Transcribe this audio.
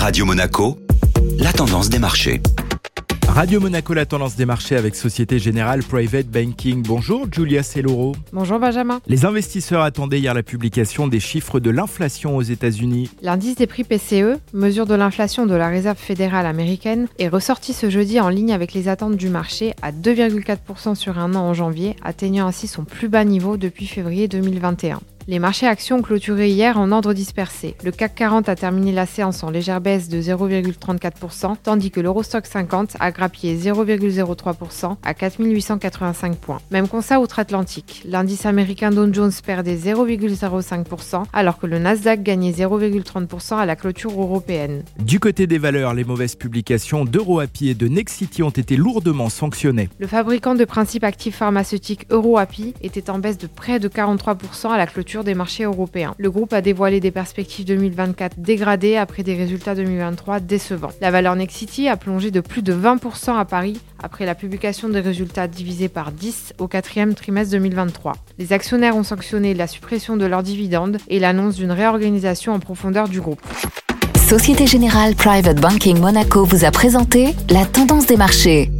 Radio Monaco, la tendance des marchés. Radio Monaco, la tendance des marchés avec Société Générale Private Banking. Bonjour Julia Celloro. Bonjour Benjamin. Les investisseurs attendaient hier la publication des chiffres de l'inflation aux États-Unis. L'indice des prix PCE, mesure de l'inflation de la Réserve fédérale américaine, est ressorti ce jeudi en ligne avec les attentes du marché à 2,4% sur un an en janvier, atteignant ainsi son plus bas niveau depuis février 2021. Les marchés actions ont clôturé hier en ordre dispersé. Le CAC 40 a terminé la séance en légère baisse de 0,34%, tandis que l'Eurostock 50 a grappillé 0,03% à 4885 points. Même constat outre-Atlantique. L'indice américain Dow Jones perdait 0,05%, alors que le Nasdaq gagnait 0,30% à la clôture européenne. Du côté des valeurs, les mauvaises publications d'EuroAPI et de Nexity ont été lourdement sanctionnées. Le fabricant de principes actifs pharmaceutiques EuroAPI était en baisse de près de 43% à la clôture des marchés européens. Le groupe a dévoilé des perspectives 2024 dégradées après des résultats 2023 décevants. La valeur Nexity a plongé de plus de 20% à Paris après la publication des résultats divisés par 10 au quatrième trimestre 2023. Les actionnaires ont sanctionné la suppression de leurs dividendes et l'annonce d'une réorganisation en profondeur du groupe. Société Générale Private Banking Monaco vous a présenté la tendance des marchés.